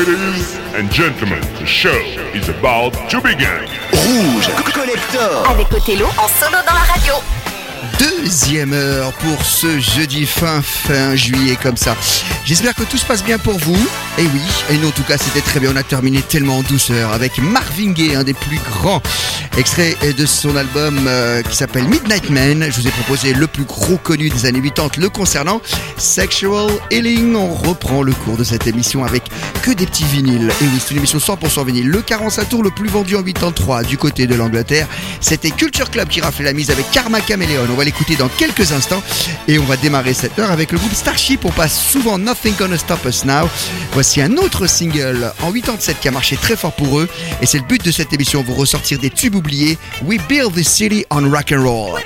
Ladies and gentlemen, the show is about to begin. Rouge Collector Avec Othello en solo dans la radio. Deuxième heure pour ce jeudi fin fin juillet comme ça. J'espère que tout se passe bien pour vous. Et oui, et nous en tout cas c'était très bien. On a terminé tellement en douceur avec Marvin Gaye, un des plus grands extraits de son album euh, qui s'appelle Midnight Man. Je vous ai proposé le plus gros connu des années 80 le concernant, Sexual Healing. On reprend le cours de cette émission avec que des petits vinyles. Et oui, c'est une émission 100% vinyle. Le 45 tours le plus vendu en 83 du côté de l'Angleterre, c'était Culture Club qui raflait la mise avec Karma Chameleon. On va l'écouter dans quelques instants et on va démarrer cette heure avec le groupe Starship. On passe souvent Nothing Gonna Stop Us Now. Voici un autre single en 87 qui a marché très fort pour eux et c'est le but de cette émission, vous ressortir des tubes oubliés. We build this city on rock and roll.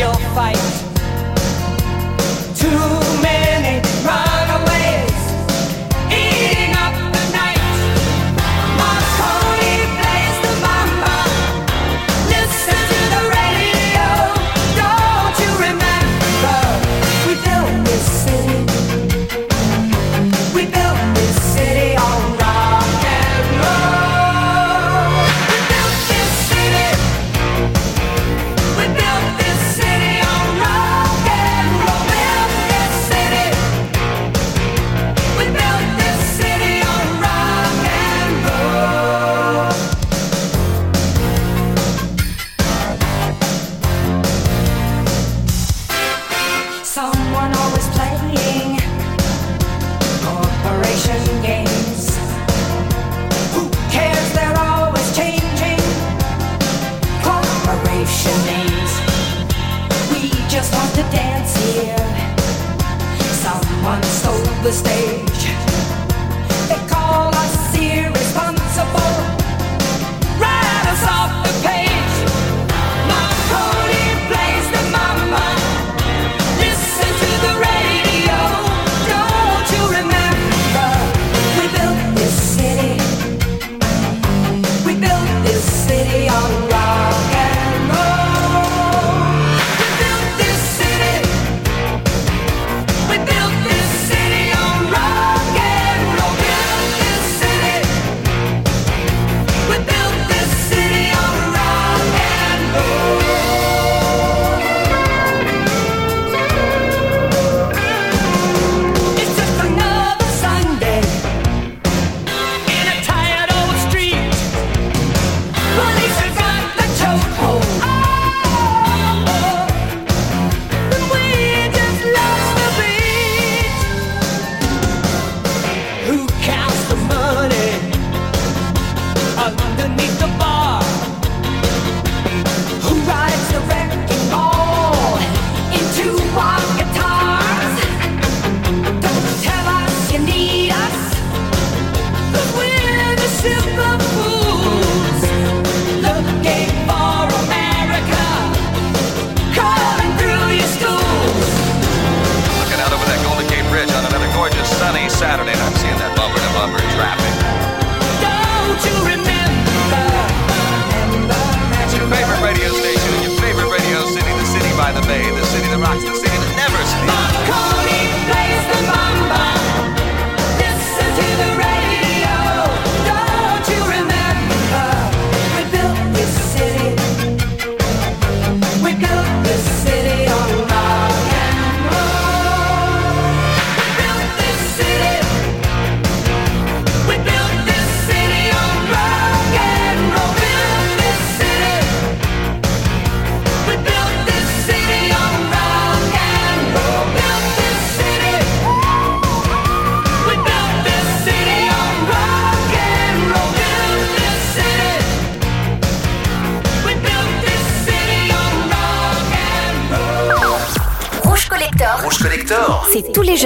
Your fight. Too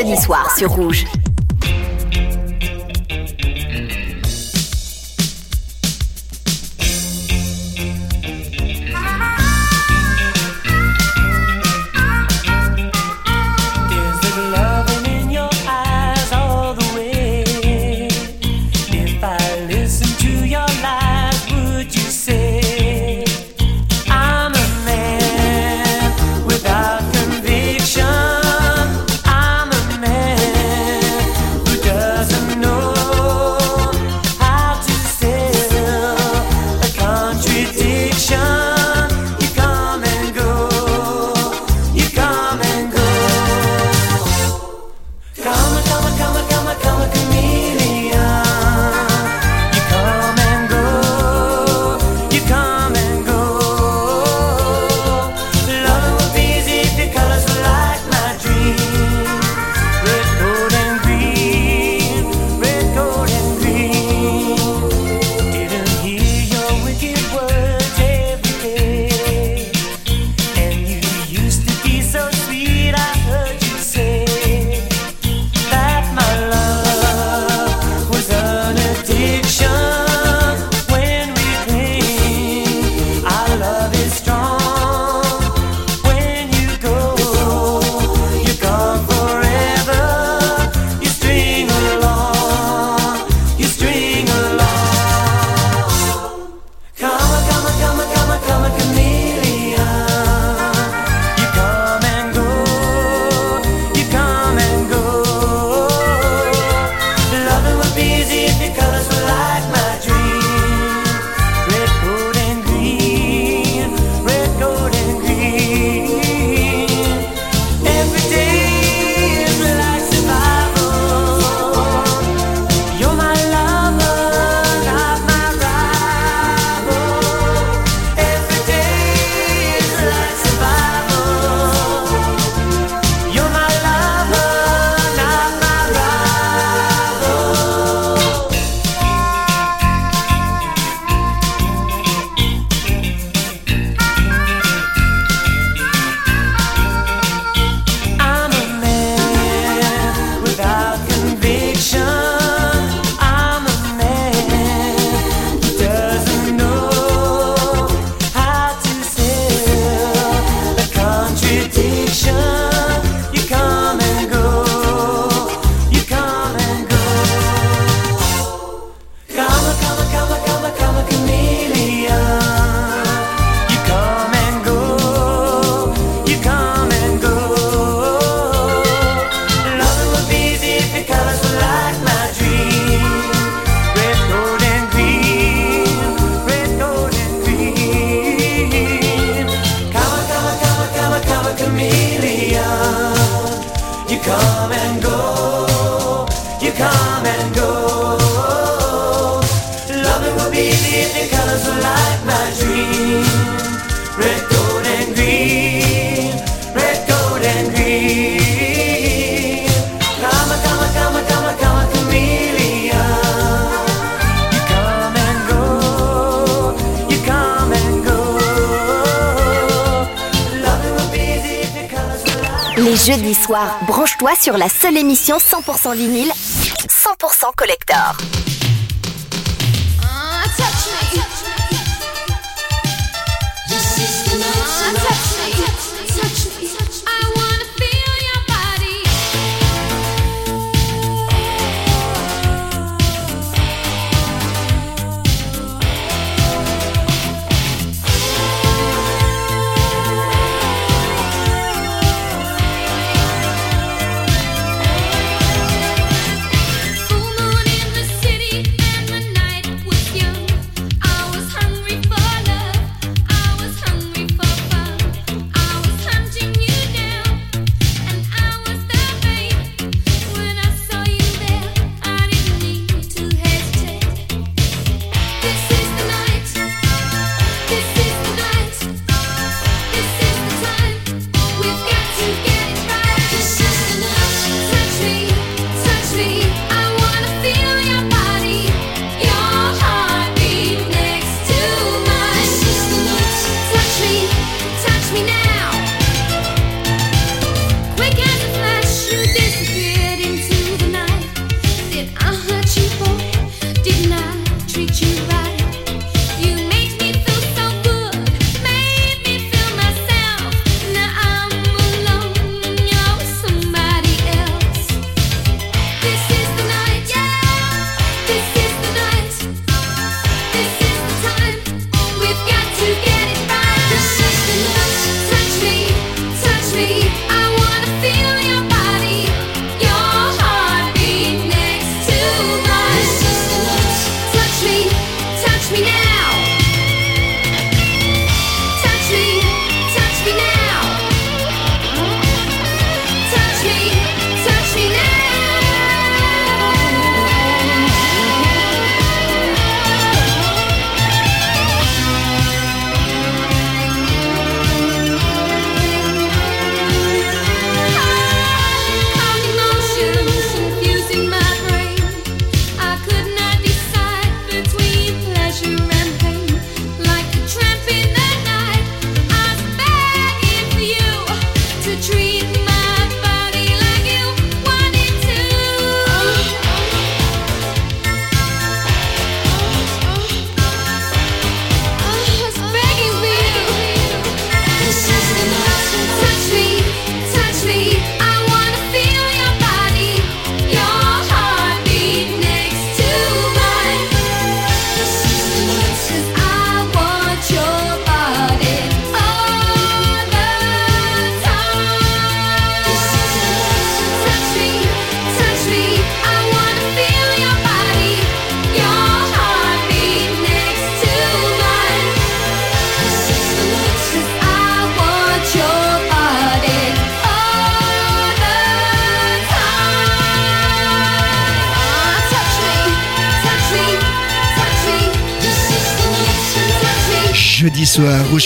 jeudis soirs sur Rouge.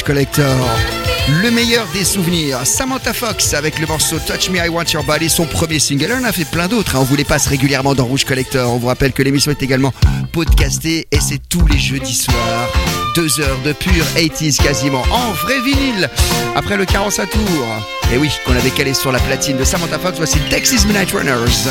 Collector. Le meilleur des souvenirs, Samantha Fox avec le morceau Touch Me, I Want Your Body, son premier single. On en a fait plein d'autres, hein. on vous les passe régulièrement dans Rouge Collector. On vous rappelle que l'émission est également podcastée et c'est tous les jeudis soirs. Deux heures de pur 80s quasiment en vrai vinyle. Après le carence à tour, et oui, qu'on avait calé sur la platine de Samantha Fox, voici Texas Midnight Runners.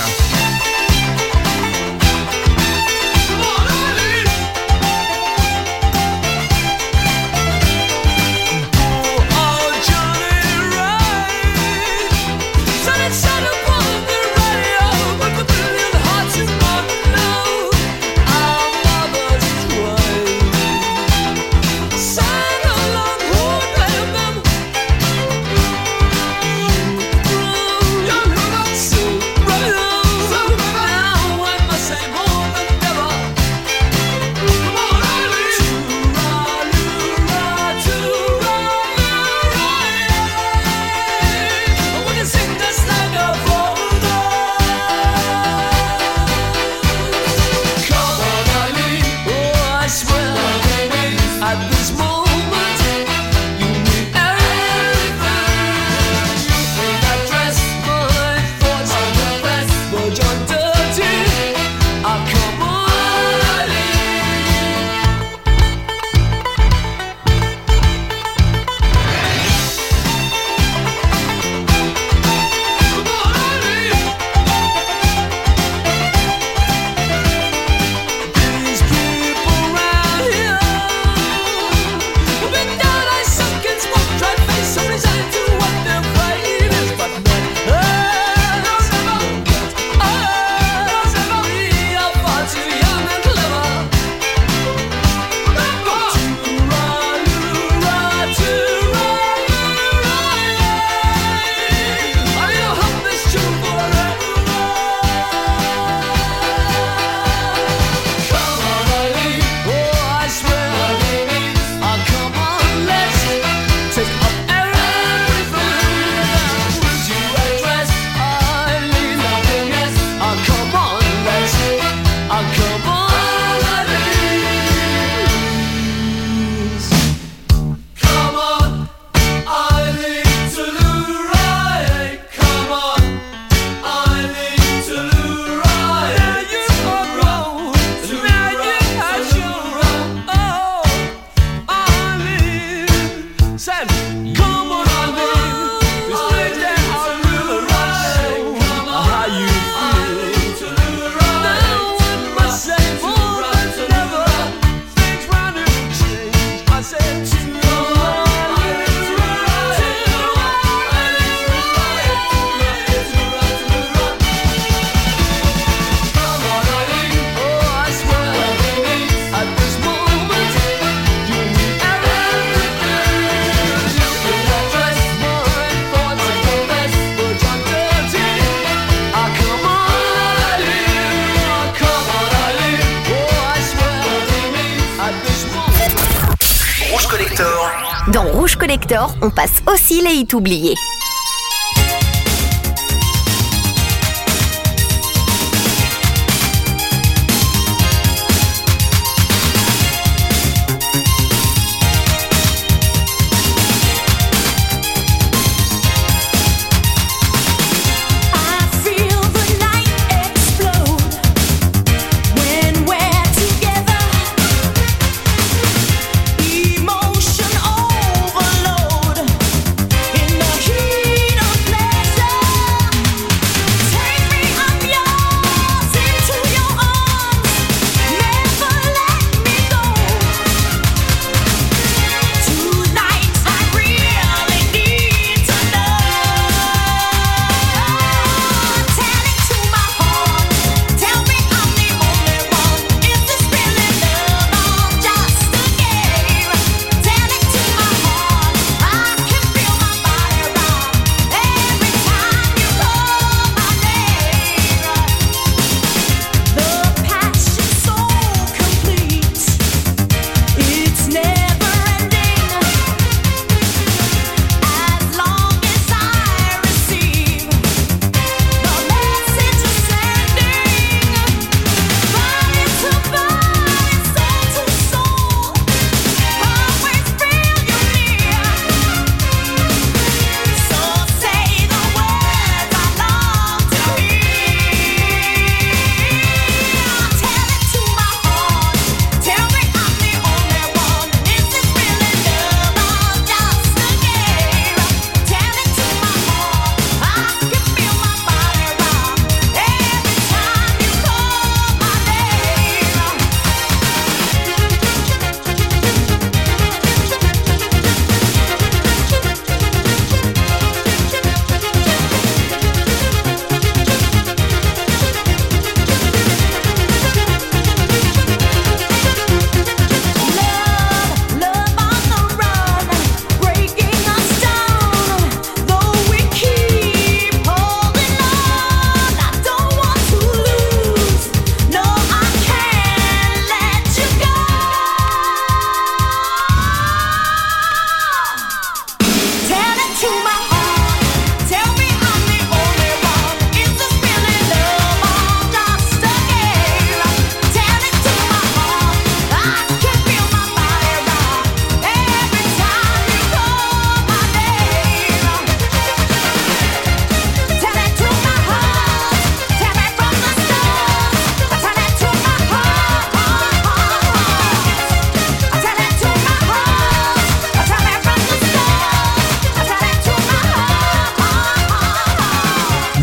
il est oublié.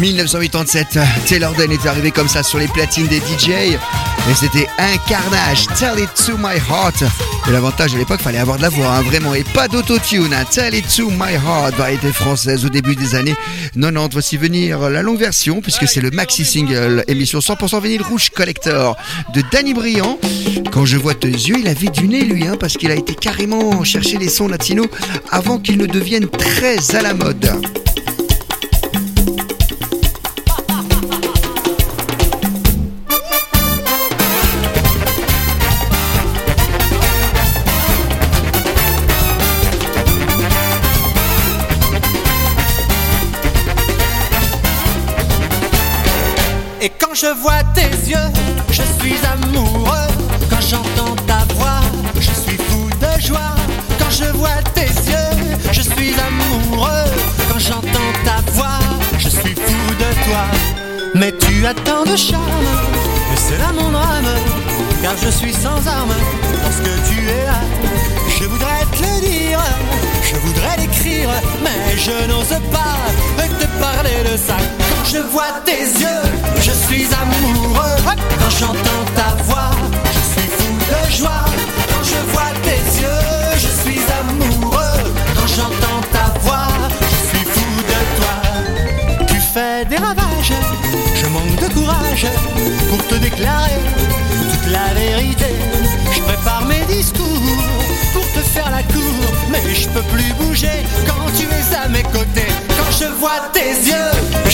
1987, Taylor Dane est arrivé comme ça sur les platines des DJ et c'était un carnage. Tell it to my heart. Et l'avantage à l'époque, fallait avoir de la voix, hein, vraiment, et pas d'autotune. hein. Tell it to my heart, variété française au début des années 90. Voici venir la longue version puisque c'est le maxi single émission 100% vinyle rouge collector de Danny Briand. Quand je vois tes yeux, il avait du nez lui, hein, parce qu'il a été carrément chercher les sons latinos avant qu'ils ne deviennent très à la mode. Je vois tes yeux, je suis amoureux. Quand j'entends ta voix, je suis fou de joie. Quand je vois tes yeux, je suis amoureux. Quand j'entends ta voix, je suis fou de toi. Mais tu as tant de charme, et c'est là mon drame. Car je suis sans armes, parce que tu es là. Je voudrais te le dire, je voudrais l'écrire, mais je n'ose pas te parler de ça. Quand je vois tes yeux, je suis amoureux. Quand j'entends ta voix, je suis fou de joie. Quand je vois tes yeux, je suis amoureux. Quand j'entends ta voix, je suis fou de toi. Tu fais des ravages, je manque de courage pour te déclarer toute la vérité. Je prépare mes discours mais je peux plus bouger quand tu es à mes côtés. Quand je vois tes yeux,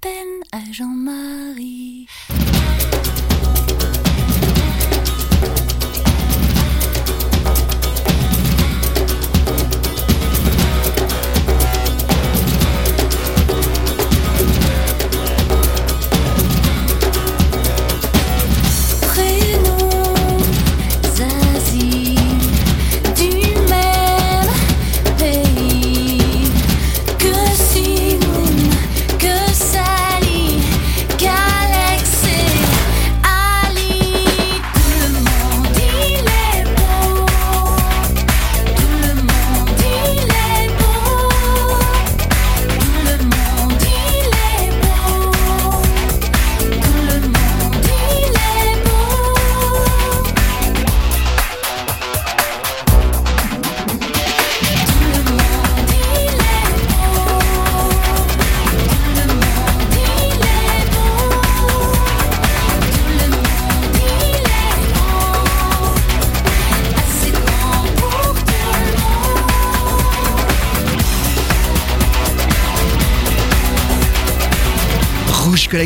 Peine à Jean-Marie.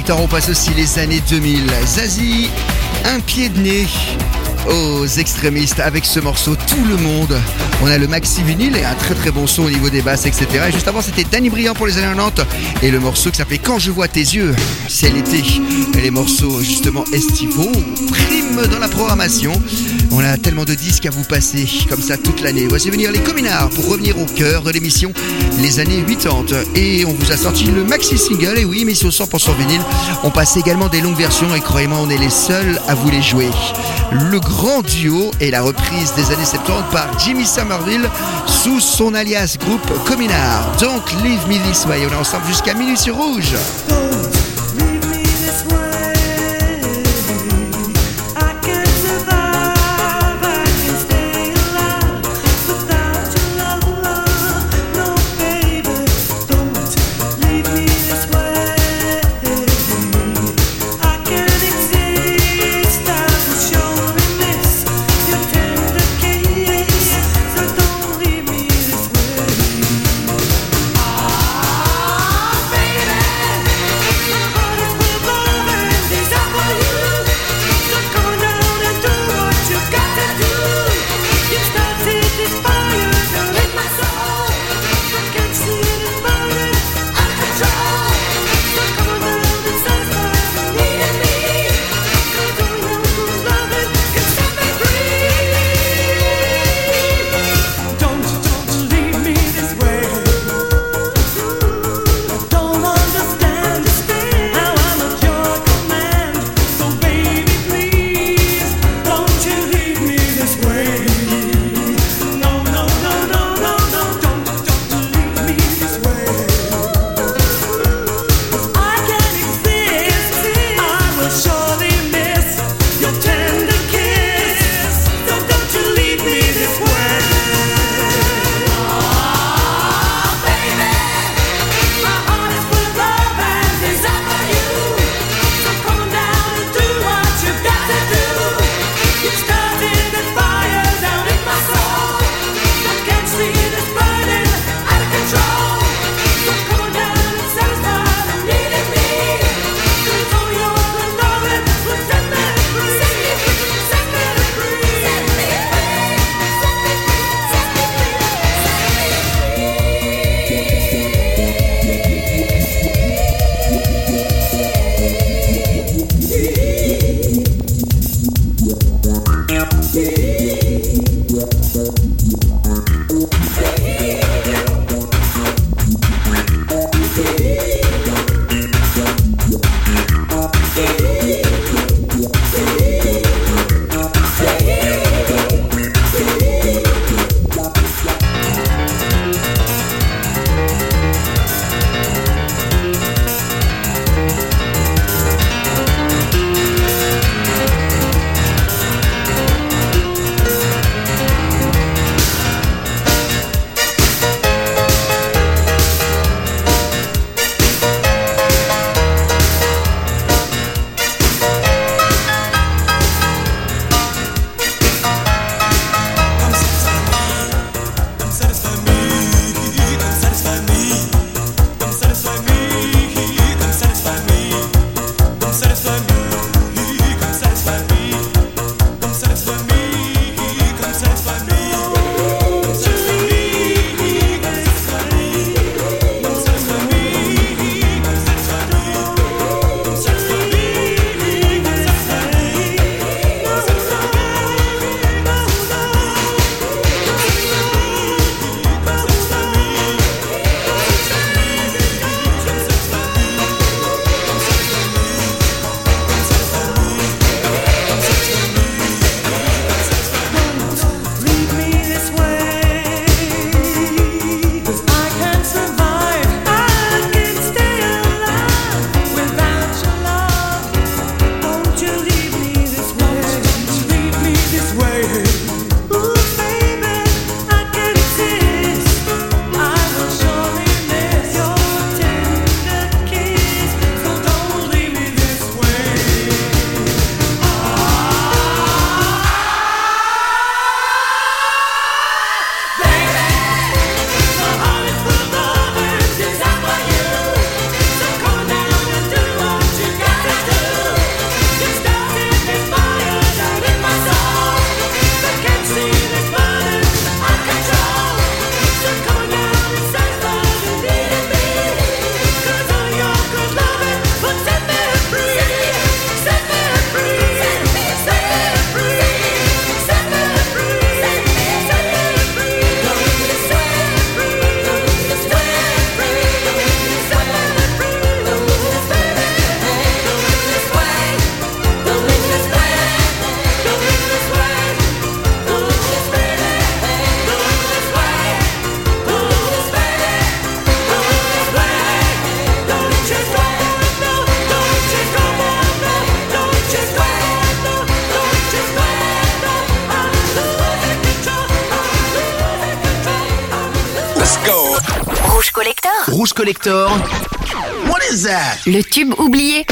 On passe aussi les années 2000. Zazie, un pied de nez aux extrémistes avec ce morceau Tout le monde. On a le maxi vinyle et un très très bon son au niveau des basses, etc. Et juste avant, c'était Danny Briand pour les années 90 et le morceau qui s'appelait Quand je vois tes yeux. C'est l'été. Les morceaux justement estivaux priment dans la programmation. On a tellement de disques à vous passer comme ça toute l'année. Voici venir les communards pour revenir au cœur de l'émission les années 80. Et on vous a sorti le maxi single. Et oui, sur 100% vinyle. On passe également des longues versions et croyez-moi, on est les seuls à vous les jouer. Le grand duo est la reprise des années 70 par Jimmy Somerville sous son alias groupe Communard. Donc, Leave Me This Way. On est ensemble jusqu'à minuit sur Rouge. Collector. What is that? Le tube oublié.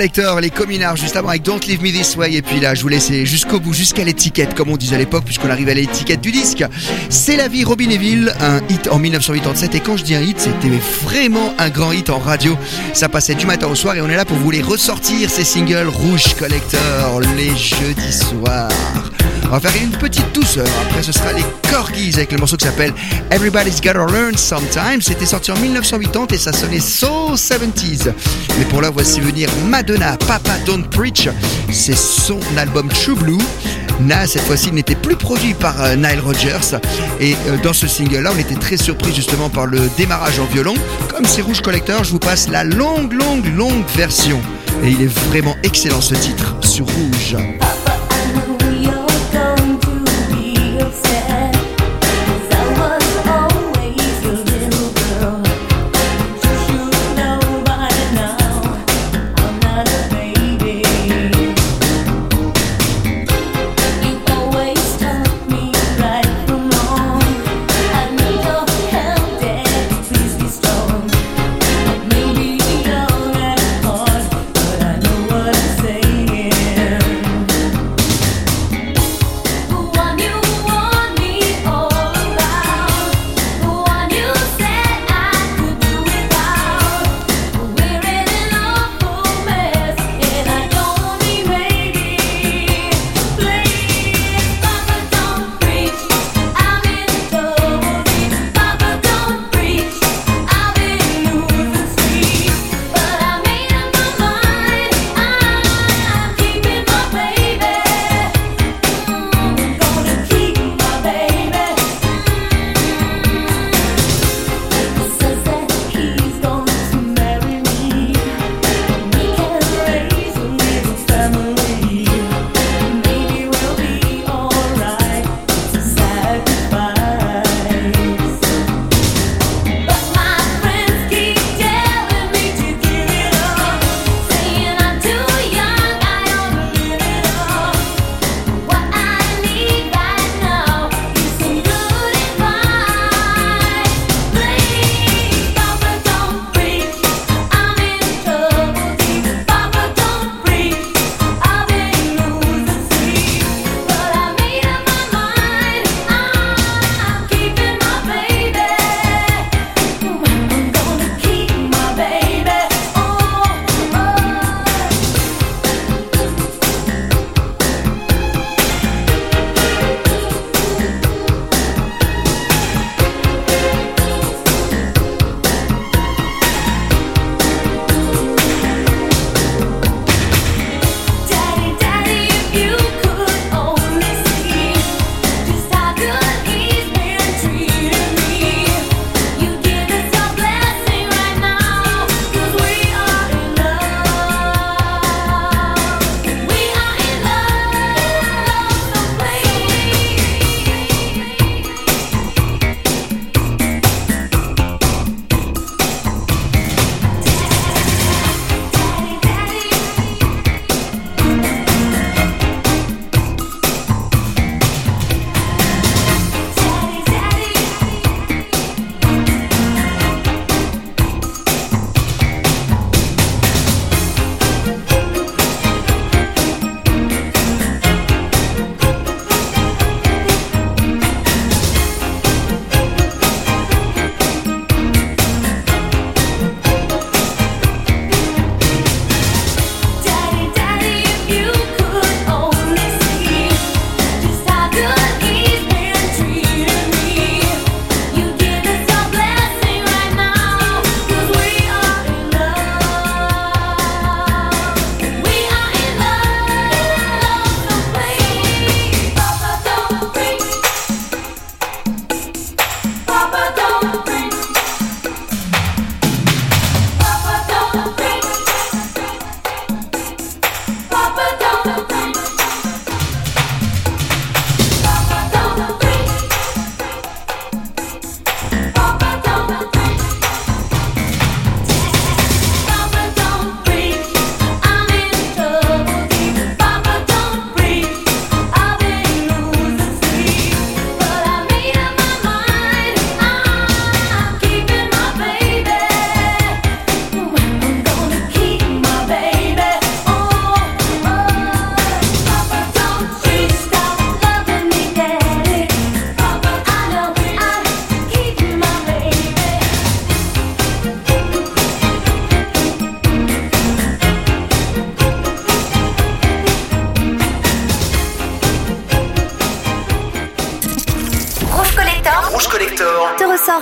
Collector, les communards, juste avant avec Don't Leave Me This Way. Et puis là, je vous laisse jusqu'au bout, jusqu'à l'étiquette, comme on disait à l'époque, puisqu'on arrive à l'étiquette du disque. C'est la vie Robin Neville, un hit en 1987. Et quand je dis un hit, c'était vraiment un grand hit en radio. Ça passait du matin au soir et on est là pour vous les ressortir, ces singles Rouge Collector, les jeudis soirs. On va faire une petite douceur. Après, ce sera les Corgis avec le morceau qui s'appelle Everybody's Gotta Learn Sometime. C'était sorti en 1980 et ça sonnait so 70s. Mais pour là, voici venir Madonna, Papa Don't Preach. C'est son album True Blue. Na, cette fois-ci, n'était plus produit par euh, Nile Rodgers. Et euh, dans ce single-là, on était très surpris justement par le démarrage en violon. Comme c'est Rouge Collector, je vous passe la longue, longue, longue version. Et il est vraiment excellent ce titre sur Rouge.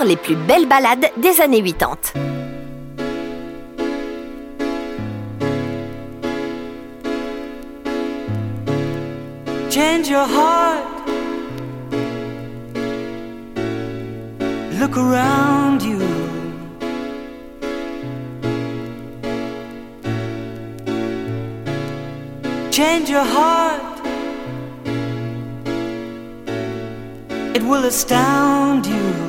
les plus belles balades des années 80. Change your heart. Look around you. Change your heart. It will astound you.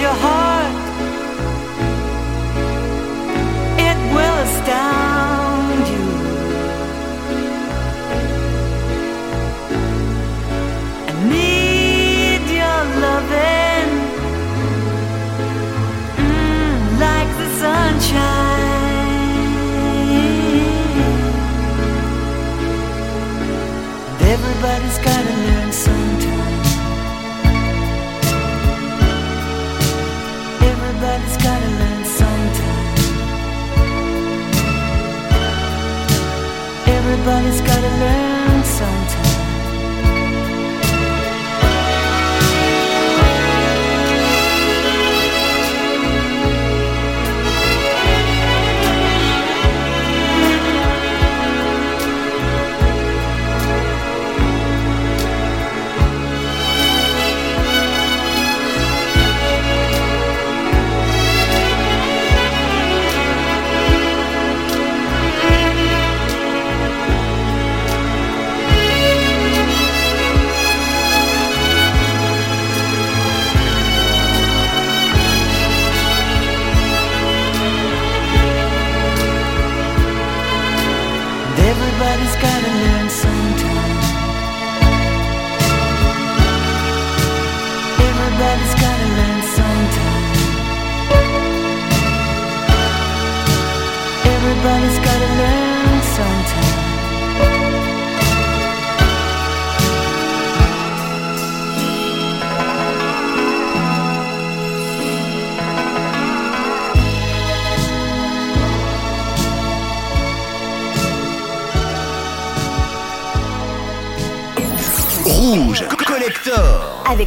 your heart, it will astound you. I need your loving, mm, like the sunshine. Everybody's everybody's gotta learn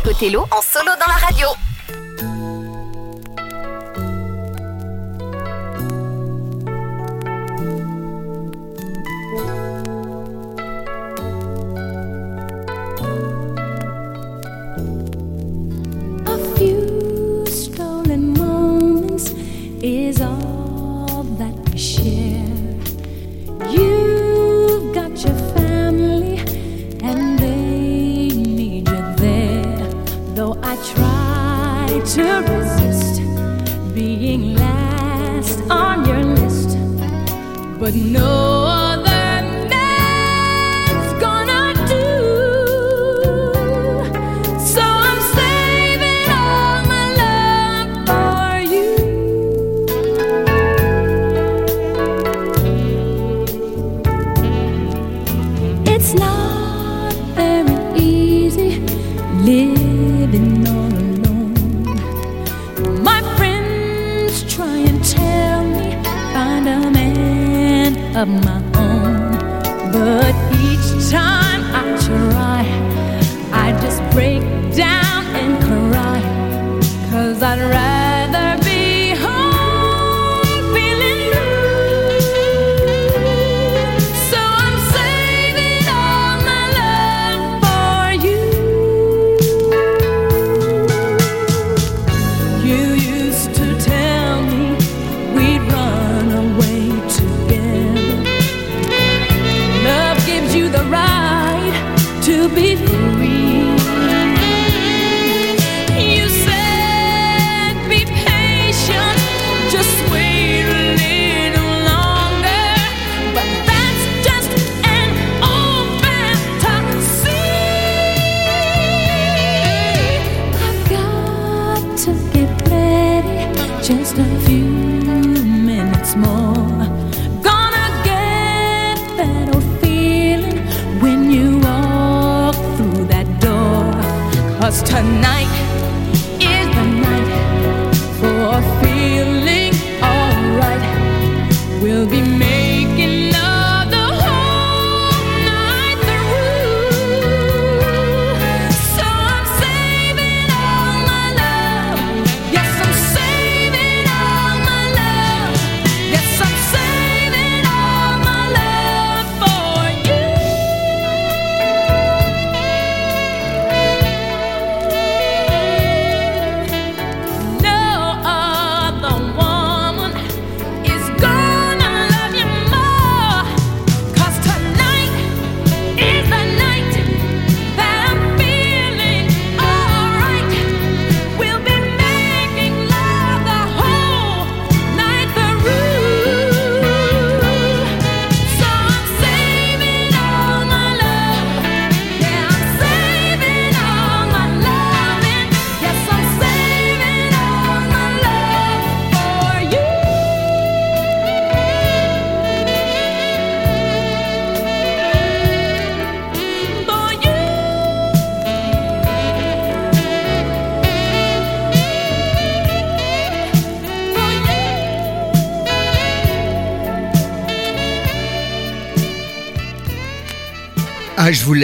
Cotelo en solo dans la radio.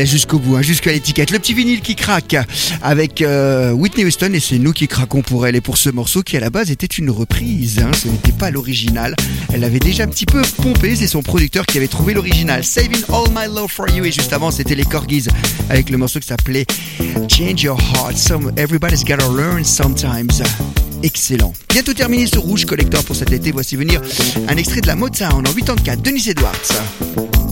Jusqu'au bout, hein, jusqu'à l'étiquette. Le petit vinyle qui craque avec euh, Whitney Houston et c'est nous qui craquons pour elle et pour ce morceau qui à la base était une reprise. hein, ce n'était pas l'original. Elle l'avait déjà un petit peu pompé. C'est son producteur qui avait trouvé l'original. Saving All My Love for You et juste avant c'était les Corgis avec le morceau qui s'appelait Change Your Heart. Some, everybody's gotta learn sometimes. Excellent. Bientôt terminé ce rouge collector pour cet été. Voici venir un extrait de la Motown en 84. Denis Edwards.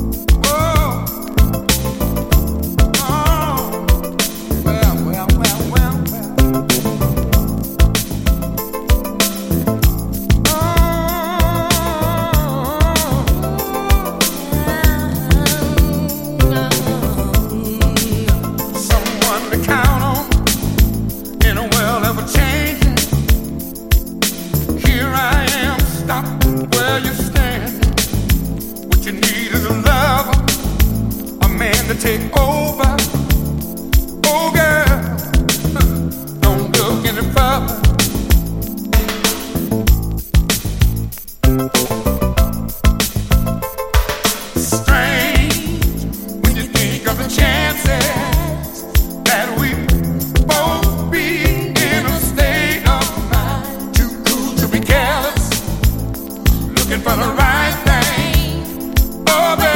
the right thing. Oh,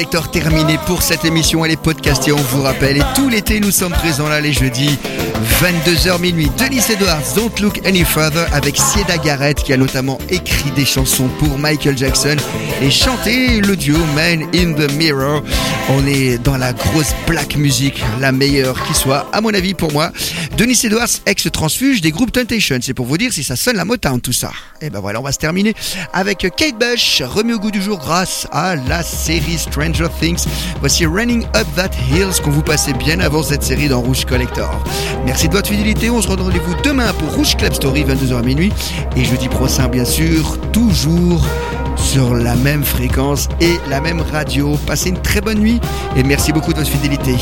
Collector terminé pour cette émission. Elle est podcastée, on vous rappelle. Et tout l'été, nous sommes présents là les jeudis, 22h minuit. Denis Edwards, Don't Look Any Further, avec Sieda Garrett, qui a notamment écrit des chansons pour Michael Jackson et chanté le duo Man in the Mirror. On est dans la grosse black music, la meilleure qui soit, à mon avis, pour moi. Denis Edwards, ex-transfuge des groupes Temptation. C'est pour vous dire si ça sonne la Motown, tout ça. Et ben voilà, on va se terminer avec Kate Bush, remis au goût du jour grâce à la série Stranger Things. Voici Running Up That Hills qu'on vous passait bien avant cette série dans Rouge Collector. Merci de votre fidélité. On se redonne rendez-vous demain pour Rouge Club Story, 22h à minuit. Et jeudi prochain, bien sûr, toujours sur la même fréquence et la même radio. Passez une très bonne nuit et merci beaucoup de votre fidélité.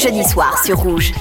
Jeudis soirs sur Rouge.